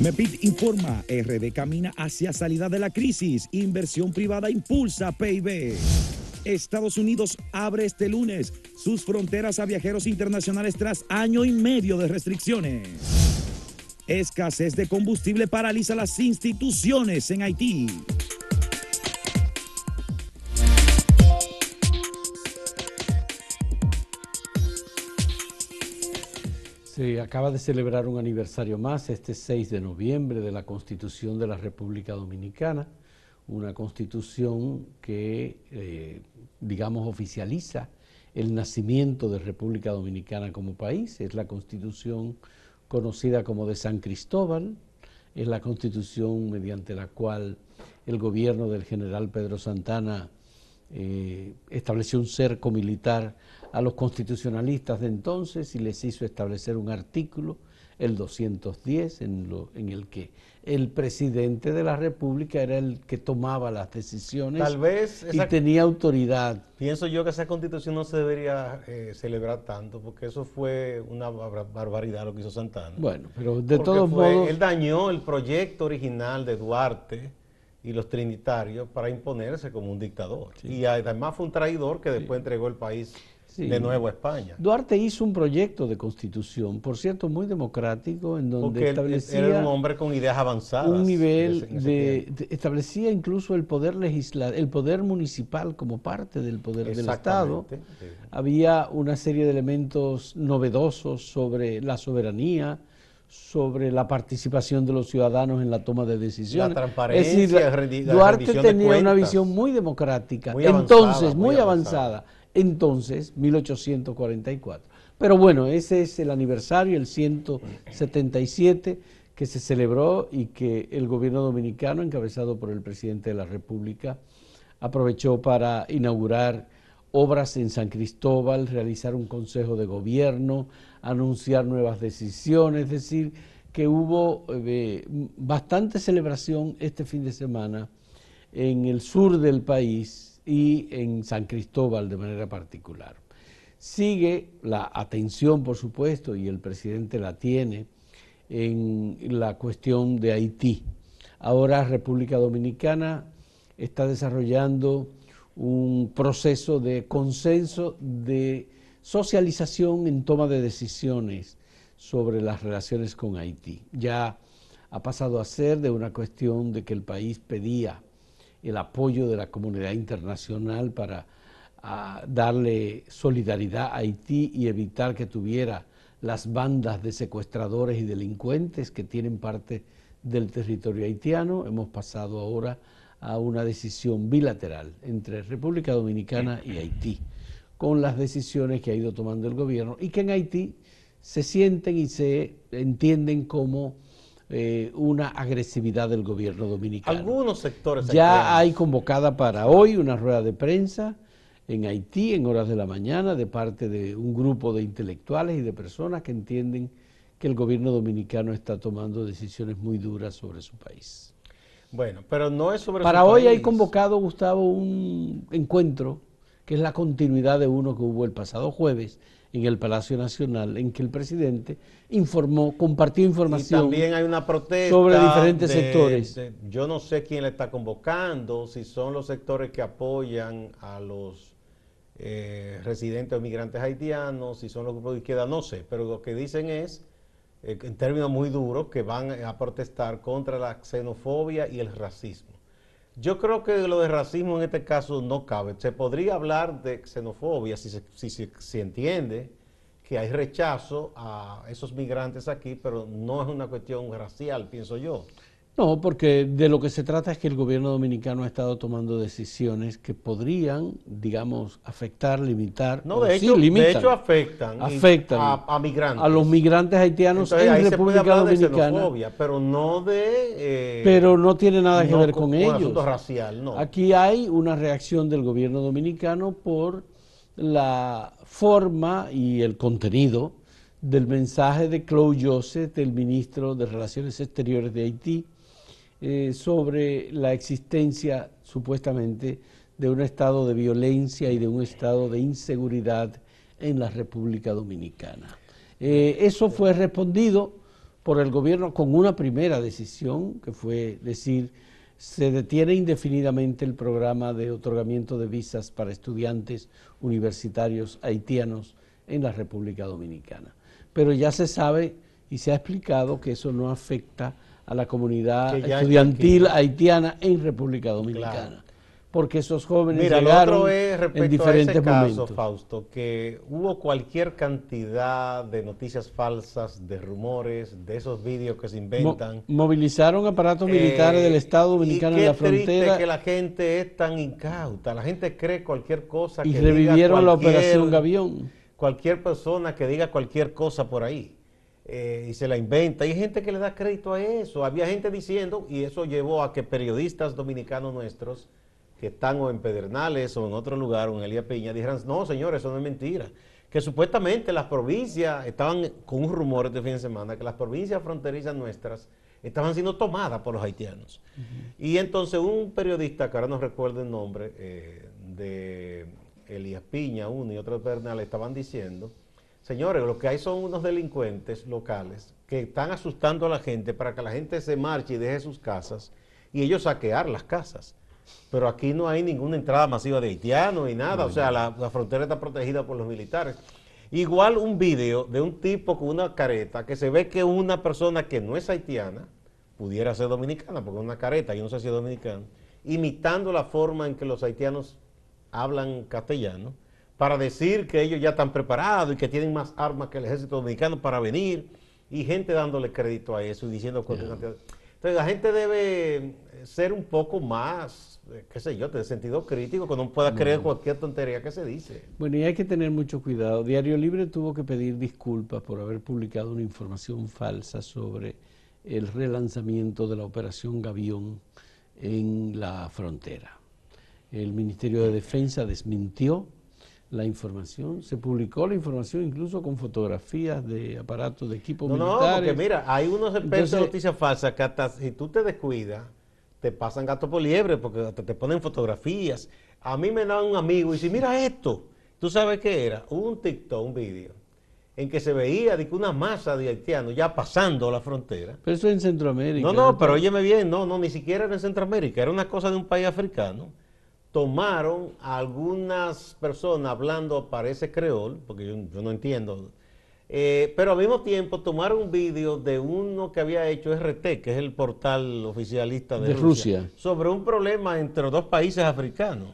MEPIT informa, RD camina hacia salida de la crisis, inversión privada impulsa PIB. Estados Unidos abre este lunes sus fronteras a viajeros internacionales tras año y medio de restricciones. Escasez de combustible paraliza las instituciones en Haití. Se acaba de celebrar un aniversario más, este 6 de noviembre, de la Constitución de la República Dominicana, una constitución que, eh, digamos, oficializa el nacimiento de República Dominicana como país, es la constitución conocida como de San Cristóbal, es la constitución mediante la cual el gobierno del general Pedro Santana eh, estableció un cerco militar a los constitucionalistas de entonces y les hizo establecer un artículo, el 210, en, lo, en el que el presidente de la República era el que tomaba las decisiones Tal vez y tenía autoridad. Pienso yo que esa constitución no se debería eh, celebrar tanto, porque eso fue una barbaridad lo que hizo Santana. Bueno, pero de todos modos... Él dañó el proyecto original de Duarte y los trinitarios para imponerse como un dictador. Y además fue un traidor que después entregó el país de nuevo a España. Duarte hizo un proyecto de constitución, por cierto, muy democrático, en donde establecía... Era un hombre con ideas avanzadas. Un nivel de, Establecía incluso el poder legislar, el poder municipal como parte del poder del Estado. Había una serie de elementos novedosos sobre la soberanía, sobre la participación de los ciudadanos en la toma de decisiones. La transparencia, es Duarte tenía una visión muy democrática, entonces muy, avanzada. entonces 1844. Pero bueno, ese es el aniversario, el 177 que se celebró y que el gobierno dominicano, encabezado por el presidente de la República, aprovechó para inaugurar obras en San Cristóbal, realizar un consejo de gobierno, anunciar nuevas decisiones, es decir, que hubo eh, bastante celebración este fin de semana en el sur del país y en San Cristóbal de manera particular. Sigue la atención, por supuesto, y el presidente la tiene, en la cuestión de Haití. Ahora República Dominicana está desarrollando un proceso de consenso, de socialización en toma de decisiones sobre las relaciones con Haití. Ya ha pasado a ser de una cuestión de que el país pedía el apoyo de la comunidad internacional para ah, darle solidaridad a Haití y evitar que tuviera las bandas de secuestradores y delincuentes que tienen parte del territorio haitiano. Hemos pasado ahora a una decisión bilateral entre República Dominicana y Haití, con las decisiones que ha ido tomando el gobierno y que en Haití se sienten y se entienden como eh, una agresividad del gobierno dominicano. Algunos sectores. Ya hay convocada para hoy una rueda de prensa en Haití en horas de la mañana de parte de un grupo de intelectuales y de personas que entienden que el gobierno dominicano está tomando decisiones muy duras sobre su país. Bueno, pero no es sobre Para hoy hay convocado, Gustavo, un encuentro que es la continuidad de uno que hubo el pasado jueves en el Palacio Nacional, en que el presidente informó, compartió información. Y también hay una protesta sobre diferentes sectores. yo no sé quién le está convocando, si son los sectores que apoyan a los eh, residentes o migrantes haitianos, si son los grupos de izquierda, no sé, pero lo que dicen es eh, en términos muy duros, que van a protestar contra la xenofobia y el racismo. Yo creo que lo de racismo en este caso no cabe. Se podría hablar de xenofobia si se, si se entiende que hay rechazo a esos migrantes aquí, pero no es una cuestión racial, pienso yo. No, porque de lo que se trata es que el gobierno dominicano ha estado tomando decisiones que podrían, digamos, afectar, limitar. No, de, hecho, de hecho afectan, afectan a, migrantes. A los migrantes haitianos en República Dominicana. De pero no de. Eh, pero no tiene nada que ver con, ellos. asunto racial, no. Aquí hay una reacción del gobierno dominicano por la forma y el contenido del mensaje de Claude Joseph, del ministro de Relaciones Exteriores de Haití eh, sobre la existencia supuestamente de un estado de violencia y de un estado de inseguridad en la República Dominicana. Eh, eso fue respondido por el gobierno con una primera decisión, que fue decir, se detiene indefinidamente el programa de otorgamiento de visas para estudiantes universitarios haitianos en la República Dominicana. Pero ya se sabe y se ha explicado que eso no afecta a la comunidad estudiantil haitiana en República Dominicana porque esos jóvenes Mira, llegaron otro es respecto en diferentes a ese caso, Fausto, que hubo cualquier cantidad de noticias falsas, de rumores, de esos vídeos que se inventan. movilizaron aparatos militares del eh, Estado Dominicano en la frontera. que la gente es tan incauta, la gente cree cualquier cosa y revivieron la operación Gavión. Cualquier persona que diga cualquier cosa por ahí. Eh, y se la inventa. Hay gente que le da crédito a eso. Había gente diciendo, y eso llevó a que periodistas dominicanos nuestros que están o en Pedernales o en otro lugar o en Elías Piña dijeran, no señores, eso no es mentira. Que supuestamente las provincias estaban con un rumor este fin de semana, que las provincias fronterizas nuestras estaban siendo tomadas por los haitianos. Y entonces un periodista, que ahora no recuerdo el nombre, eh, de Elías Piña, uno y otro de Pedernales, estaban diciendo, señores, lo que hay son unos delincuentes locales que están asustando a la gente para que la gente se marche y deje sus casas y ellos saquear las casas. Pero aquí no hay ninguna entrada masiva de haitianos ni nada. o sea, la, frontera está protegida por los militares. Igual un video de un tipo con una careta que se ve que una persona que no es haitiana, pudiera ser dominicana, porque es una careta, yo no sé si es dominicana, imitando la forma en que los haitianos hablan castellano, para decir que ellos ya están preparados y que tienen más armas que el ejército dominicano para venir, y gente dándole crédito a eso y diciendo cosas. Entonces la gente debe ser un poco más eh, qué sé yo, de sentido crítico, que no pueda creer cualquier tontería que se dice. Bueno, y hay que tener mucho cuidado. Diario Libre tuvo que pedir disculpas por haber publicado una información falsa sobre el relanzamiento de la operación Gavión en la frontera. El Ministerio de Defensa desmintió la información, se publicó la información incluso con fotografías de aparatos de equipo no, militares. No, porque mira, hay unos expertos de noticias falsas que hasta si tú te descuidas, te pasan gato por liebre porque te, ponen fotografías. A mí me da un amigo y dice, mira esto. ¿Tú sabes qué era? Un TikTok, un vídeo, en que se veía de que una masa de haitianos ya pasando la frontera. Pero eso es en Centroamérica. No, no, pero óyeme bien, no, no, ni siquiera era en Centroamérica, era una cosa de un país africano. Tomaron a algunas personas hablando, parece creol, porque yo, yo no entiendo, eh, pero al mismo tiempo tomaron un vídeo de uno que había hecho RT, que es el portal oficialista de, Rusia, sobre un problema entre dos países africanos.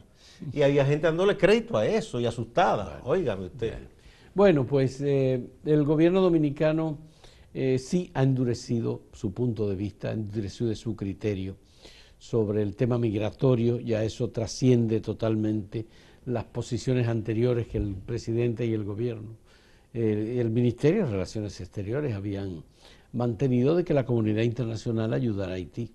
Y había gente dándole crédito a eso y asustada. Óigame usted. Bueno, pues eh, el gobierno dominicano eh, sí ha endurecido su punto de vista, ha endurecido su criterio sobre el tema migratorio, ya eso trasciende totalmente las posiciones anteriores que el presidente y el gobierno el Ministerio de Relaciones Exteriores habían mantenido de que la comunidad internacional ayudara a Haití.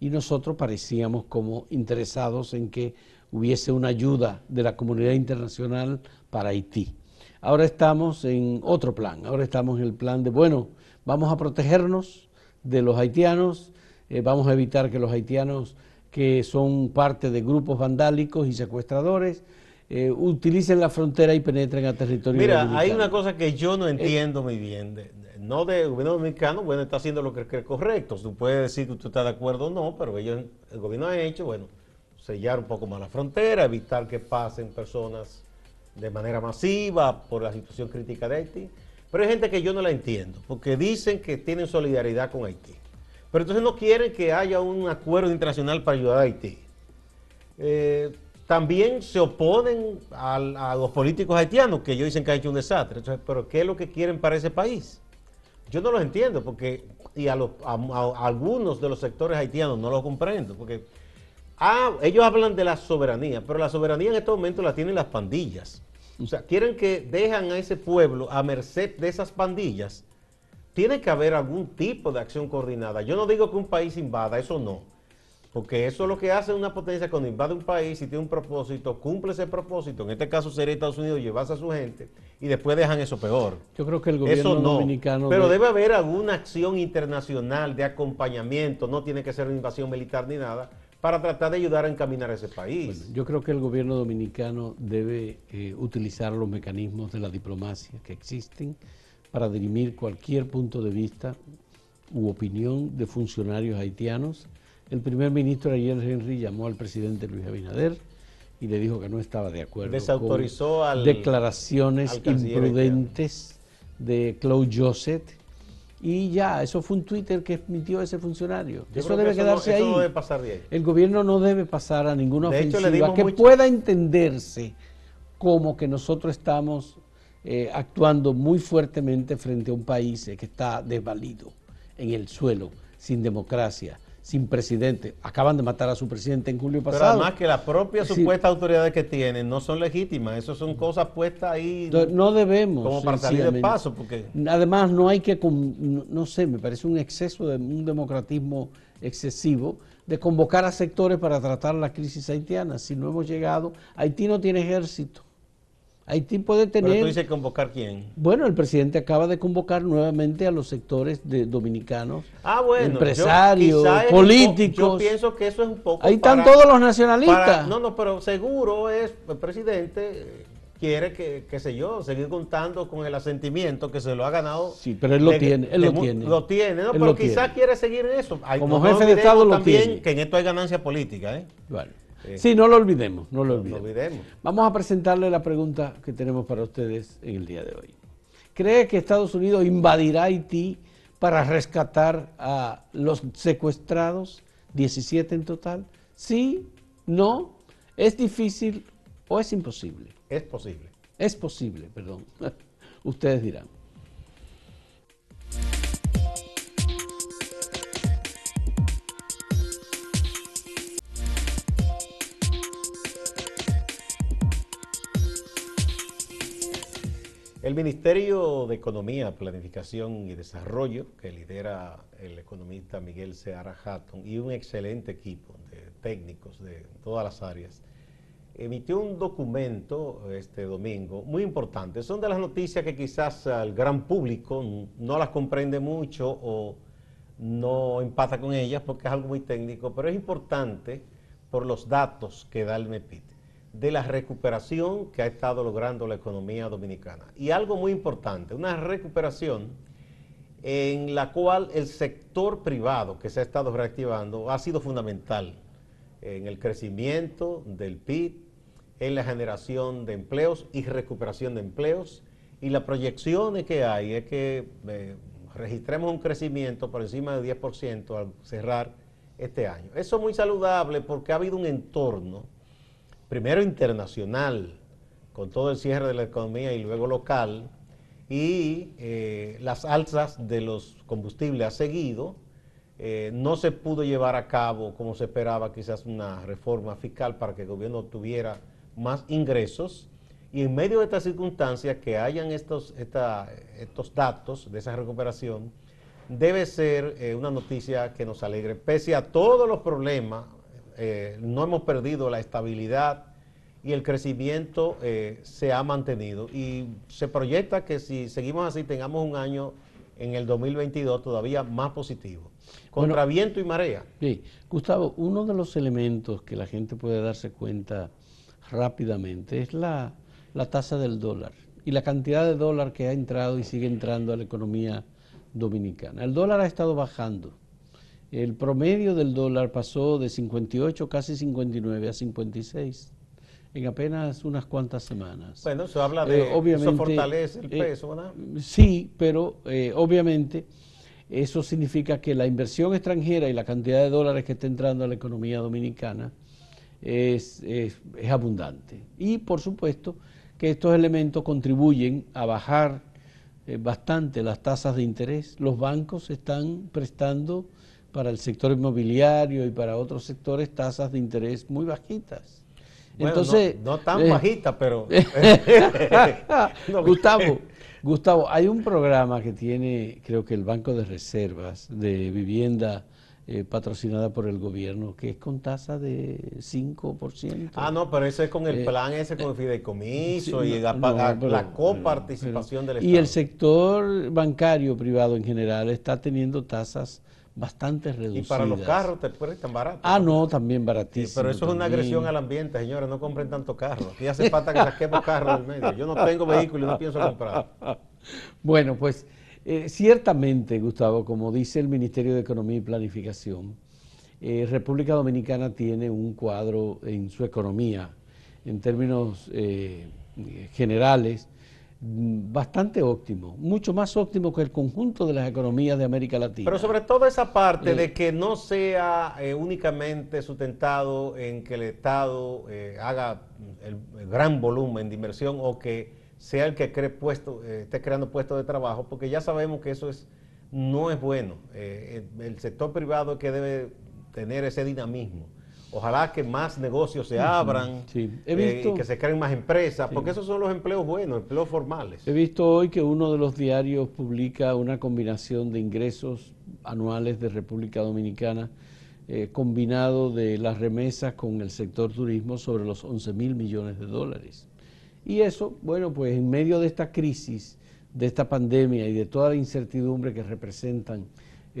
Y nosotros parecíamos como interesados en que hubiese una ayuda de la comunidad internacional para Haití. Ahora estamos en otro plan, ahora estamos en el plan de, bueno, vamos a protegernos de los haitianos, eh, vamos a evitar que los haitianos que son parte de grupos vandálicos y secuestradores, eh, utilicen la frontera y penetren a territorio Mira, hay una cosa que yo no entiendo muy bien. no del gobierno dominicano, bueno, está haciendo lo que es correcto. Tú puedes decir que usted está de acuerdo o no, pero ellos, el gobierno ha hecho, bueno, sellar un poco más la frontera, evitar que pasen personas de manera masiva por la situación crítica de Haití. Pero hay gente que yo no la entiendo, porque dicen que tienen solidaridad con Haití. Pero entonces no quieren que haya un acuerdo internacional para ayudar a Haití. Eh, también se oponen a, los políticos haitianos, que ellos dicen que ha hecho un desastre. pero ¿qué es lo que quieren para ese país? Yo no los entiendo, porque, y a, algunos de los sectores haitianos no los comprendo, porque ah, ellos hablan de la soberanía, pero la soberanía en este momento la tienen las pandillas. O sea, quieren que dejan a ese pueblo a merced de esas pandillas. Tiene que haber algún tipo de acción coordinada. Yo no digo que un país invada, eso no porque eso es lo que hace una potencia cuando invade un país y tiene un propósito, cumple ese propósito, en este caso sería Estados Unidos, llevarse a su gente y después dejan eso peor. Yo creo que el gobierno dominicano... Pero debe haber alguna acción internacional de acompañamiento, no tiene que ser una invasión militar ni nada, para tratar de ayudar a encaminar a ese país. yo creo que el gobierno dominicano debe eh, utilizar los mecanismos de la diplomacia que existen para dirimir cualquier punto de vista u opinión de funcionarios haitianos. El primer ministro Ariel Henry llamó al presidente Luis Abinader y le dijo que no estaba de acuerdo Desautorizó con declaraciones imprudentes de Claude Joseph y ya, eso fue un Twitter que emitió ese funcionario. eso debe quedarse ahí. debe pasar de El gobierno no debe pasar a ninguna ofensiva que pueda entenderse como que nosotros estamos eh, actuando muy fuertemente frente a un país que está desvalido en el suelo, sin democracia, sin presidente. Acaban de matar a su presidente en julio pasado. Pero además que las propias supuestas autoridades que tienen no son legítimas. Eso son cosas puestas ahí. No debemos. Como para salir de paso. Porque... Además, no hay que, no, sé, me parece un exceso de un democratismo excesivo de convocar a sectores para tratar la crisis haitiana. Si no hemos llegado, Haití no tiene ejército. Haití puede tener... ¿Pero tú dices convocar quién? Bueno, el presidente acaba de convocar nuevamente a los sectores de dominicanos, ah, bueno, empresarios, políticos. Yo pienso que eso es un poco... Ahí están todos los nacionalistas. no, no, pero seguro es, el presidente quiere que, qué sé yo, seguir contando con el asentimiento que se lo ha ganado. Sí, pero él lo tiene, él lo tiene. Lo tiene, ¿no? pero quizás quiere seguir en eso. Como jefe de Estado lo también tiene. que en esto hay ganancia política, ¿eh? Bueno. Sí, no lo olvidemos, no lo olvidemos. Vamos a presentarle la pregunta que tenemos para ustedes en el día de hoy. ¿Cree que Estados Unidos invadirá Haití para rescatar a los secuestrados, 17 en total? Sí, no, es difícil o es imposible. Es posible. Es posible, perdón. Ustedes dirán. El Ministerio de Economía, Planificación y Desarrollo, que lidera el economista Miguel Seara Hatton, y un excelente equipo de técnicos de todas las áreas, emitió un documento este domingo muy importante. Son de las noticias que quizás al gran público no las comprende mucho o no empata con ellas porque es algo muy técnico, pero es importante por los datos que da el MEPIT de la recuperación que ha estado logrando la economía dominicana. Y algo muy importante, una recuperación en la cual el sector privado que se ha estado reactivando ha sido fundamental en el crecimiento del PIB, en la generación de empleos y recuperación de empleos. Y la proyección que hay es que eh, registremos un crecimiento por encima del 10% al cerrar este año. Eso es muy saludable porque ha habido un entorno primero internacional, con todo el cierre de la economía y luego local, y eh, las alzas de los combustibles ha seguido, eh, no se pudo llevar a cabo como se esperaba quizás una reforma fiscal para que el gobierno tuviera más ingresos. Y en medio de estas circunstancias que hayan estos, estos datos de esa recuperación debe ser eh, una noticia que nos alegre. Pese a todos los problemas eh, no hemos perdido la estabilidad y el crecimiento eh, se ha mantenido. Y se proyecta que si seguimos así tengamos un año en el 2022 todavía más positivo. Contra viento y marea. Sí, Gustavo, uno de los elementos que la gente puede darse cuenta rápidamente es la, la tasa del dólar y la cantidad de dólar que ha entrado y sigue entrando a la economía dominicana. El dólar ha estado bajando el promedio del dólar pasó de 58, casi 59 a 56 en apenas unas cuantas semanas. Bueno, eso habla de eh, obviamente, eso fortalece el eh, peso, ¿verdad? sí, pero eh, obviamente eso significa que la inversión extranjera y la cantidad de dólares que está entrando a la economía dominicana es, es abundante. Y por supuesto que estos elementos contribuyen a bajar bastante las tasas de interés. Los bancos están prestando para el sector inmobiliario y para otros sectores tasas de interés muy bajitas. Entonces, no, tan eh, bajitas, pero... Gustavo, Gustavo, hay un programa que tiene, creo que el Banco de Reservas de Vivienda eh, patrocinada por el gobierno, que es con tasa de 5%. Ah, no, pero ese es con el eh, plan ese, con el fideicomiso y la, la coparticipación del Estado. Y el sector bancario privado en general está teniendo tasas bastante reducidas. Y para los carros te prestan barato. Ah, no, también baratísimo. pero eso es una agresión al ambiente, señores, no compren tanto carro. Y hace falta que saquemos carros del medio. Yo no tengo vehículo y no pienso comprar. Bueno, pues Eh, ciertamente, Gustavo, como dice el Ministerio de Economía y Planificación, eh, República Dominicana tiene un cuadro en su economía, en términos eh, generales, bastante óptimo, mucho más óptimo que el conjunto de las economías de América Latina. Pero sobre todo esa parte de que no sea únicamente sustentado en que el Estado haga el, gran volumen de inversión o que sea el que cree puesto, eh, esté creando puestos de trabajo, porque ya sabemos que eso es, no es bueno. Eh, el, sector privado es que debe tener ese dinamismo. Ojalá que más negocios se abran eh, y que se creen más empresas, porque esos son los empleos buenos, empleos formales. He visto hoy que uno de los diarios publica una combinación de ingresos anuales de República Dominicana, combinado de las remesas con el sector turismo sobre los 11 mil millones de dólares. Y eso, bueno, pues en medio de esta crisis, de esta pandemia y de toda la incertidumbre que representan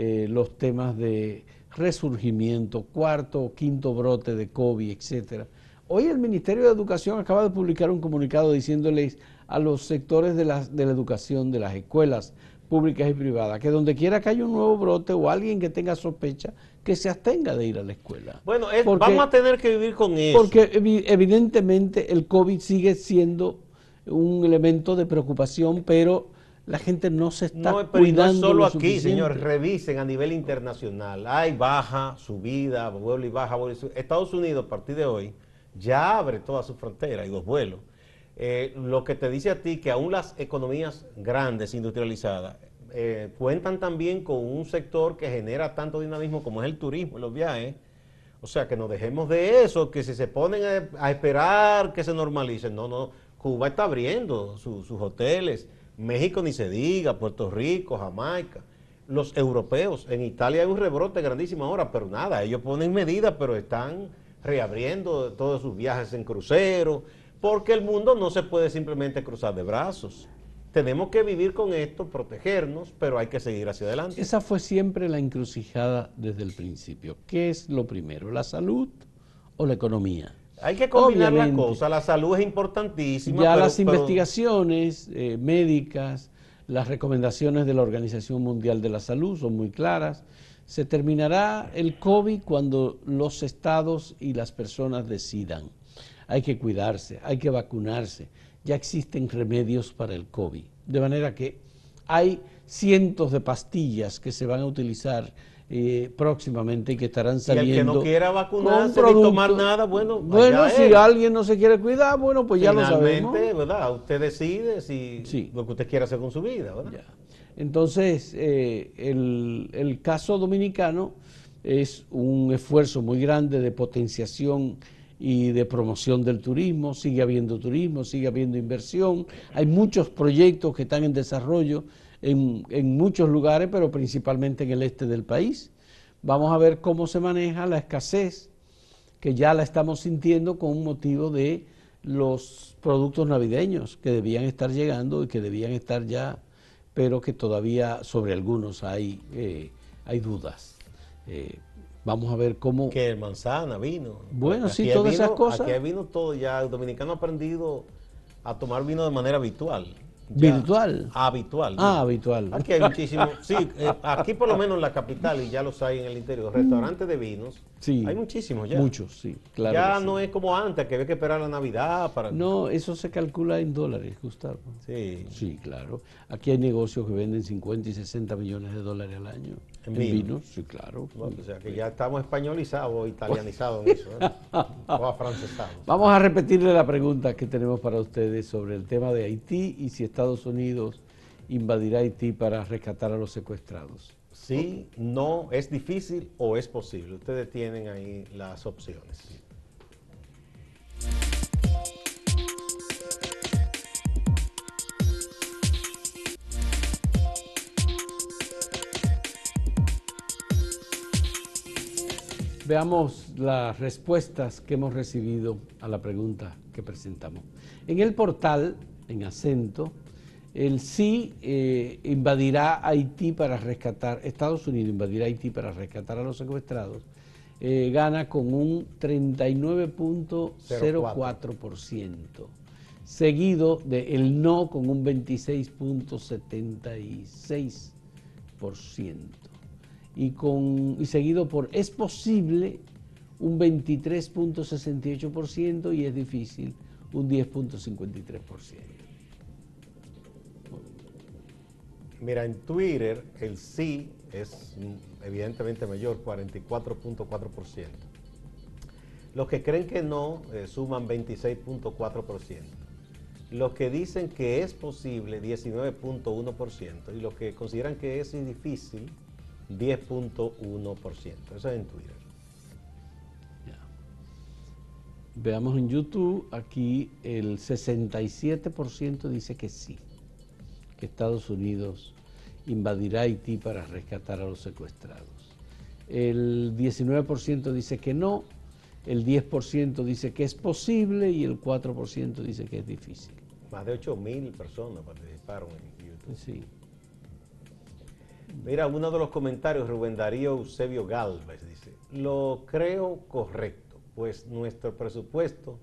eh, los temas de resurgimiento, cuarto o quinto brote de COVID, etcétera. Hoy el Ministerio de Educación acaba de publicar un comunicado diciéndoles a los sectores de la, de la educación, de las escuelas públicas y privadas, que donde quiera que haya un nuevo brote o alguien que tenga sospecha, que se abstenga de ir a la escuela. Bueno, vamos a tener que vivir con eso. Porque evidentemente el COVID sigue siendo un elemento de preocupación, pero la gente no se está no, pero cuidando. No solo aquí, señores, revisen a nivel internacional. Hay baja, subida, vuelo y baja. Estados Unidos, a partir de hoy, ya abre todas sus fronteras y los vuelos. Eh, lo que te dice a ti que aún las economías grandes, industrializadas, eh, cuentan también con un sector que genera tanto dinamismo como es el turismo y los viajes. O sea, que nos dejemos de eso, que si se ponen a, esperar que se normalicen. No, no, Cuba está abriendo sus hoteles, México ni se diga, Puerto Rico, Jamaica. Los europeos, en Italia hay un rebrote grandísimo ahora, pero nada, ellos ponen medidas, pero están reabriendo todos sus viajes en crucero, porque el mundo no se puede simplemente cruzar de brazos tenemos que vivir con esto, protegernos, pero hay que seguir hacia adelante. Esa fue siempre la encrucijada desde el principio. ¿Qué es lo primero, la salud o la economía? Hay que combinar las cosas, la salud es importantísima. Ya las investigaciones eh, médicas, las recomendaciones de la Organización Mundial de la Salud son muy claras. Se terminará el COVID cuando los estados y las personas decidan. Hay que cuidarse, hay que vacunarse ya existen remedios para el COVID. De manera que hay cientos de pastillas que se van a utilizar eh, próximamente y que estarán saliendo. Y el que no quiera vacunarse ni tomar nada, bueno, bueno si alguien no se quiere cuidar, bueno, pues ya lo sabemos. ¿verdad? Usted decide si lo que usted quiere hacer con su vida, ¿verdad? Entonces, eh, el, el caso dominicano es un esfuerzo muy grande de potenciación y de promoción del turismo, sigue habiendo turismo, sigue habiendo inversión, hay muchos proyectos que están en desarrollo en, en, muchos lugares, pero principalmente en el este del país. Vamos a ver cómo se maneja la escasez, que ya la estamos sintiendo con motivo de los productos navideños que debían estar llegando y que debían estar ya, pero que todavía sobre algunos hay, eh, hay dudas. Eh, Vamos a ver cómo... Que manzana, vino. Bueno, sí, todas esas cosas. Aquí hay vino todo ya. El dominicano ha aprendido a tomar vino de manera habitual. ¿Virtual? Habitual. Ah, habitual. Aquí hay muchísimos. Sí, eh, aquí por lo menos en la capital, y ya los hay en el interior, restaurantes de vinos. Sí. Hay muchísimos ya. Muchos, sí, claro. Ya no es como antes, que había que esperar la Navidad para. No, eso se calcula en dólares, Gustavo. Sí. Sí, claro. Aquí hay negocios que venden 50 y 60 millones de dólares al año. En, sí, claro. o sea que ya estamos españolizados o italianizados en eso, ¿eh? o afrancesados. Vamos a repetirle la pregunta que tenemos para ustedes sobre el tema de Haití y si Estados Unidos invadirá Haití para rescatar a los secuestrados. Sí, no, es difícil o es posible. Ustedes tienen ahí las opciones. Veamos las respuestas que hemos recibido a la pregunta que presentamos. En el portal, en acento, el sí eh, invadirá Haití para rescatar, Estados Unidos invadirá Haití para rescatar a los secuestrados, eh, gana con un 39.04%. seguido de el no con un 26.76% y, seguido por es posible un 23.68% y es difícil un 10.53%. Mira, en Twitter el sí es evidentemente mayor, 44.4%. Los que creen que no eh, suman 26.4%. Los que dicen que es posible, 19.1%. Y los que consideran que es difícil, 10.1%. Eso es en Twitter. Veamos en YouTube, aquí el 67% dice que sí, que Estados Unidos invadirá Haití para rescatar a los secuestrados. El 19% dice que no, el 10% dice que es posible y el 4% dice que es difícil. Más de 8 mil personas participaron en YouTube. Sí. Mira, uno de los comentarios, Rubén Darío Eusebio Galvez dice, lo creo correcto, pues nuestro presupuesto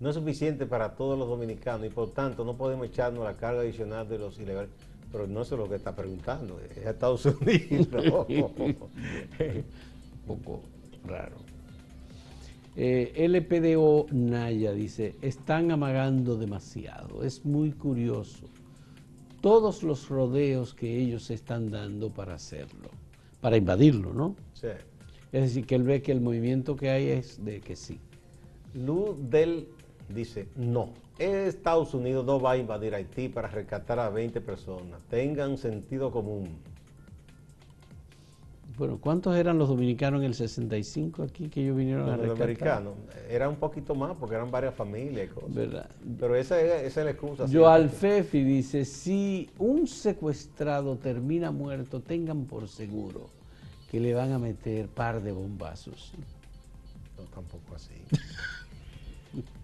no es suficiente para todos los dominicanos y por tanto no podemos echarnos la carga adicional de los ilegales. Pero no es lo que está preguntando, es Estados Unidos. Un poco raro. Eh, LPDO Naya dice, están amagando demasiado, es muy curioso. Todos los rodeos que ellos están dando para hacerlo, para invadirlo, ¿no? Sí. Es decir, que él ve que el movimiento que hay es de que sí. Luz del dice, no, Estados Unidos no va a invadir Haití para rescatar a 20 personas. Tengan sentido común. Bueno, ¿cuántos eran los dominicanos en el 65 aquí que ellos vinieron a rescatar? Los americanos, era un poquito más porque eran varias familias y cosas. ¿Verdad? Pero esa, es la excusa. Joal Fefi dice, si un secuestrado termina muerto, tengan por seguro que le van a meter par de bombazos. No, tampoco así.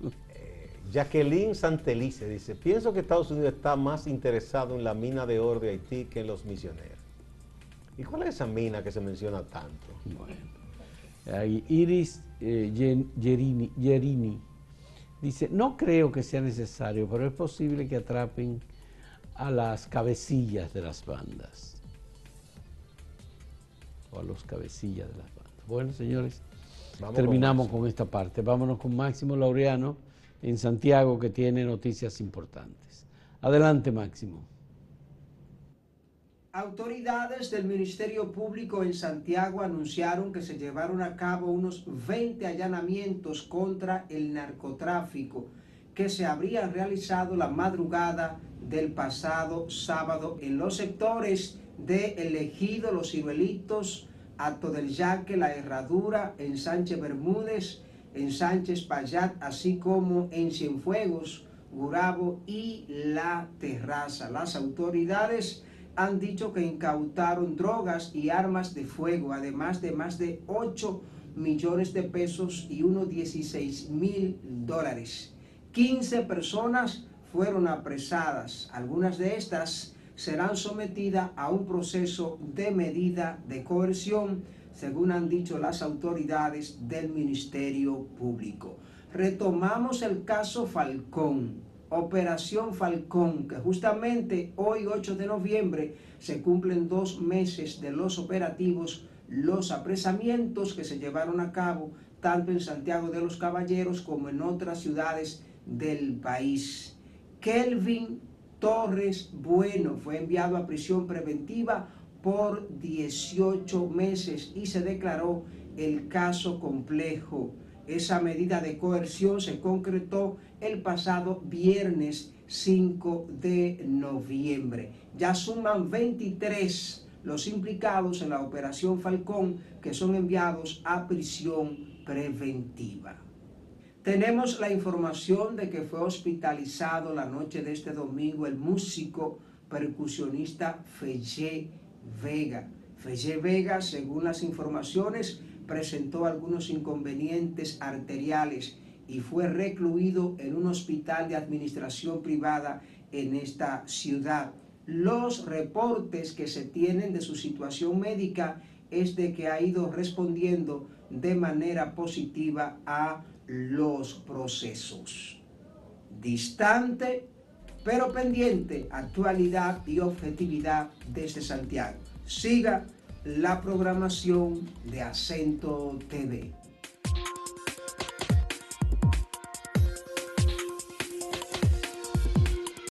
Jacqueline Santelice dice, pienso que Estados Unidos está más interesado en la mina de oro de Haití que en los misioneros. ¿Y cuál es esa mina que se menciona tanto? Bueno, Iris eh, Yerini, dice, no creo que sea necesario, pero es posible que atrapen a las cabecillas de las bandas. O a los cabecillas de las bandas. Bueno, señores, terminamos con esta parte. Vámonos con Máximo Laureano en Santiago que tiene noticias importantes. Adelante, Máximo. Autoridades del Ministerio Público en Santiago anunciaron que se llevaron a cabo unos 20 allanamientos contra el narcotráfico que se habrían realizado la madrugada del pasado sábado en los sectores de Elegido, Los Ciruelitos, Acto del Yaque, La Herradura, en Sánchez Bermúdez, en Sánchez Payat, así como en Cienfuegos, Gurabo y La Terraza. Las autoridades han dicho que incautaron drogas y armas de fuego, además de más de 8 millones de pesos y unos 16 mil dólares. 15 personas fueron apresadas. Algunas de estas serán sometidas a un proceso de medida de coerción según han dicho las autoridades del Ministerio Público. Retomamos el caso Falcón, Operación Falcón, que justamente hoy 8 de noviembre se cumplen dos meses de los operativos, los apresamientos que se llevaron a cabo tanto en Santiago de los Caballeros como en otras ciudades del país. Kelvin Torres Bueno fue enviado a prisión preventiva por 18 meses y se declaró el caso complejo. Esa medida de coerción se concretó el pasado viernes 5 de noviembre. Ya suman 23 los implicados en la operación Falcón que son enviados a prisión preventiva. Tenemos la información de que fue hospitalizado la noche de este domingo el músico percusionista Fellé Vega. Felle Vega, según las informaciones, presentó algunos inconvenientes arteriales y fue recluido en un hospital de administración privada en esta ciudad. Los reportes que se tienen de su situación médica es de que ha ido respondiendo de manera positiva a los procesos. distante, pero pendiente, actualidad y objetividad desde Santiago. Siga la programación de Acento TV.